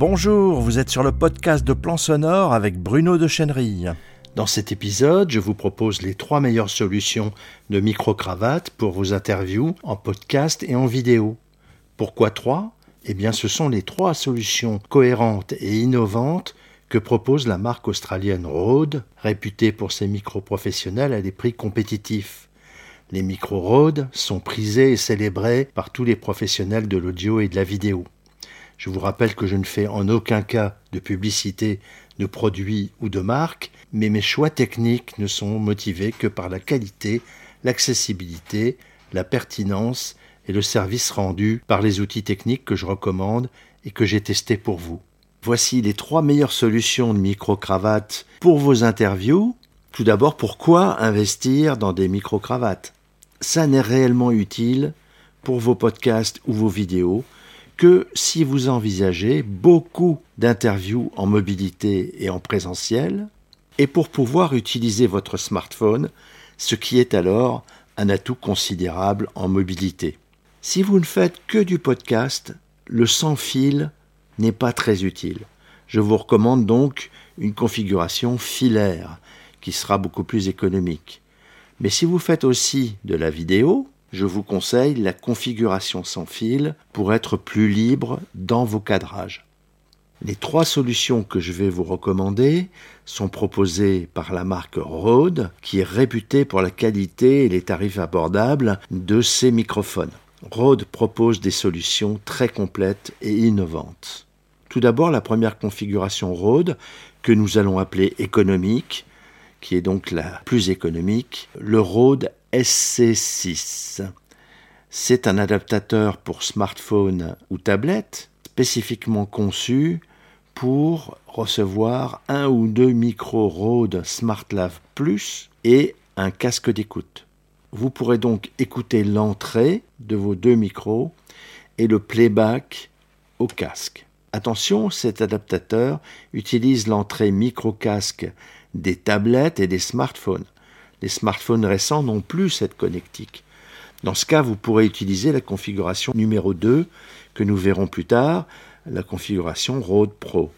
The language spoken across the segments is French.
Bonjour, vous êtes sur le podcast de Plan Sonore avec Bruno de Chenery. Dans cet épisode, je vous propose les trois meilleures solutions de micro-cravate pour vos interviews en podcast et en vidéo. Pourquoi trois? Eh bien, ce sont les trois solutions cohérentes et innovantes que propose la marque australienne Rode, réputée pour ses micros professionnels à des prix compétitifs. Les micros Rode sont prisés et célébrés par tous les professionnels de l'audio et de la vidéo. Je vous rappelle que je ne fais en aucun cas de publicité de produits ou de marques, mais mes choix techniques ne sont motivés que par la qualité, l'accessibilité, la pertinence et le service rendu par les outils techniques que je recommande et que j'ai testés pour vous. Voici les trois meilleures solutions de micro-cravates pour vos interviews. Tout d'abord, pourquoi investir dans des micro-cravates? Ça n'est réellement utile pour vos podcasts ou vos vidéos que si vous envisagez beaucoup d'interviews en mobilité et en présentiel, et pour pouvoir utiliser votre smartphone, ce qui est alors un atout considérable en mobilité. Si vous ne faites que du podcast, le sans fil n'est pas très utile. Je vous recommande donc une configuration filaire qui sera beaucoup plus économique. Mais si vous faites aussi de la vidéo, je vous conseille la configuration sans fil pour être plus libre dans vos cadrages. Les trois solutions que je vais vous recommander sont proposées par la marque Rode, qui est réputée pour la qualité et les tarifs abordables de ses microphones. Rode propose des solutions très complètes et innovantes. Tout d'abord, la première configuration Rode, que nous allons appeler économique, qui est donc la plus économique, le Rode SC6. C'est un adaptateur pour smartphone ou tablette spécifiquement conçu pour recevoir un ou deux micros Rode SmartLav Plus et un casque d'écoute. Vous pourrez donc écouter l'entrée de vos deux micros et le playback au casque. Attention, cet adaptateur utilise l'entrée micro-casque des tablettes et des smartphones. Les smartphones récents n'ont plus cette connectique. Dans ce cas, vous pourrez utiliser la configuration numéro 2 que nous verrons plus tard, la configuration Rode Pro.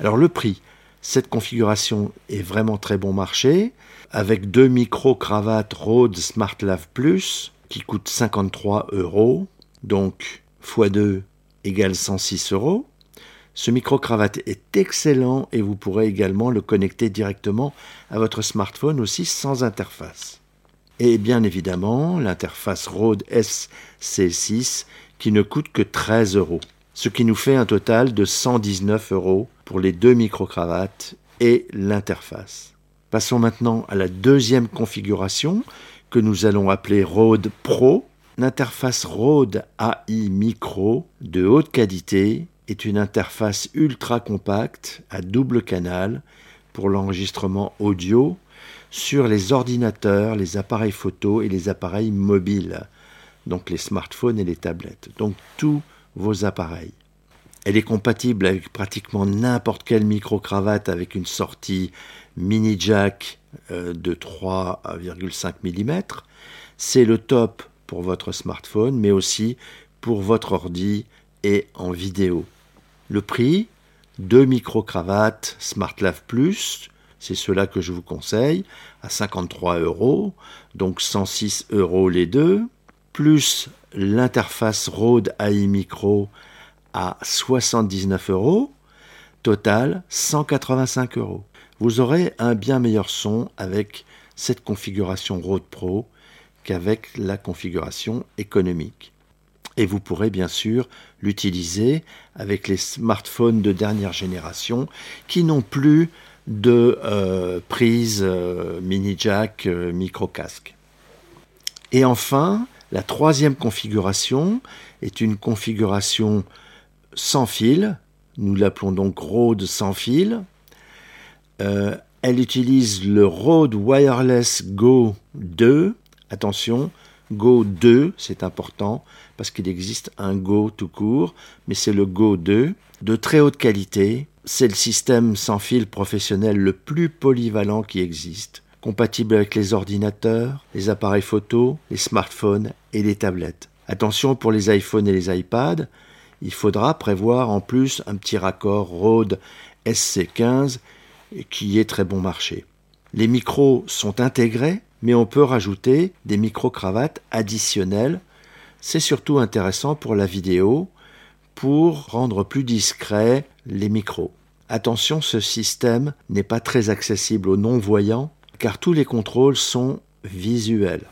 Alors le prix, cette configuration est vraiment très bon marché, avec deux micro-cravates Rode SmartLav Plus qui coûtent 53 euros, donc x2 égale 106 euros. Ce micro-cravate est excellent et vous pourrez également le connecter directement à votre smartphone aussi sans interface. Et bien évidemment, l'interface Rode SC6 qui ne coûte que 13 euros, ce qui nous fait un total de 119 euros pour les deux micro-cravates et l'interface. Passons maintenant à la deuxième configuration que nous allons appeler Rode Pro. L'interface Rode AI Micro de haute qualité est une interface ultra compacte à double canal pour l'enregistrement audio sur les ordinateurs, les appareils photo et les appareils mobiles, donc les smartphones et les tablettes, donc tous vos appareils. Elle est compatible avec pratiquement n'importe quelle micro-cravate avec une sortie mini jack euh, de 3,5 mm. C'est le top pour votre smartphone, mais aussi pour votre ordi et en vidéo. Le prix, deux micro-cravates SmartLav Plus, c'est cela que je vous conseille, à 53 euros, donc 106 euros les deux, plus l'interface Rode AI Micro à 79 euros, total 185 euros. Vous aurez un bien meilleur son avec cette configuration Rode Pro qu'avec la configuration économique et vous pourrez bien sûr l'utiliser avec les smartphones de dernière génération qui n'ont plus de euh, prise euh, mini jack euh, micro casque. Et enfin, la troisième configuration est une configuration sans fil. Nous l'appelons donc Rode sans fil. elle utilise le Rode Wireless Go 2. Attention, Go 2, c'est important parce qu'il existe un Go tout court, mais c'est le Go 2 de très haute qualité. C'est le système sans fil professionnel le plus polyvalent qui existe, compatible avec les ordinateurs, les appareils photo, les smartphones et les tablettes. Attention pour les iPhones et les iPads, il faudra prévoir en plus un petit raccord Rode SC15 qui est très bon marché. Les micros sont intégrés, mais on peut rajouter des micro-cravates additionnelles. C'est surtout intéressant pour la vidéo, pour rendre plus discrets les micros. Attention, ce système n'est pas très accessible aux non-voyants, car tous les contrôles sont visuels.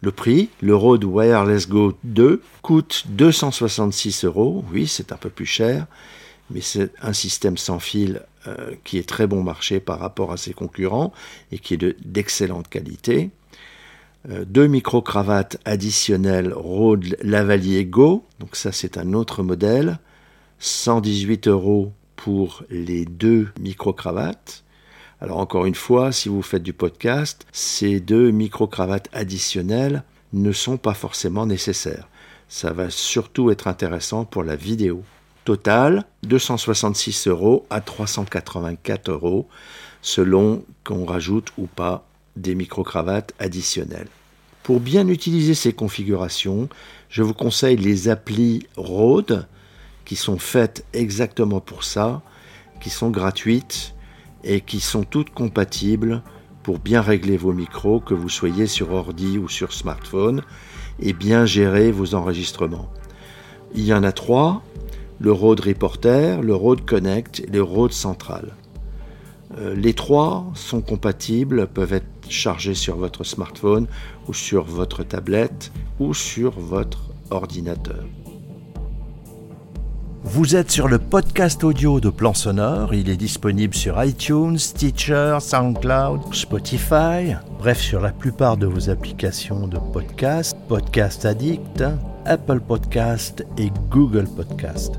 Le prix, le Rode Wireless Go 2, coûte 266 euros. Oui, c'est un peu plus cher, mais c'est un système sans fil euh, qui est très bon marché par rapport à ses concurrents et qui est d'excellente qualité. Euh, deux micro-cravates additionnelles Rode Lavalier Go, donc ça c'est un autre modèle. 118 euros pour les deux micro-cravates. Alors encore une fois, si vous faites du podcast, ces deux micro-cravates additionnelles ne sont pas forcément nécessaires. Ça va surtout être intéressant pour la vidéo. Total, 266 euros à 384 euros, selon qu'on rajoute ou pas des micro-cravates additionnelles. Pour bien utiliser ces configurations, je vous conseille les applis Rode, qui sont faites exactement pour ça, qui sont gratuites et qui sont toutes compatibles pour bien régler vos micros, que vous soyez sur ordi ou sur smartphone, et bien gérer vos enregistrements. Il y en a trois, le Rode Reporter, le Rode Connect et le Rode Central. Euh, les trois sont compatibles, peuvent être chargés sur votre smartphone ou sur votre tablette ou sur votre ordinateur. Vous êtes sur le podcast audio de Plan Sonore. Il est disponible sur iTunes, Stitcher, SoundCloud, Spotify, bref, sur la plupart de vos applications de podcast, Podcast Addict, Apple Podcast et Google Podcast.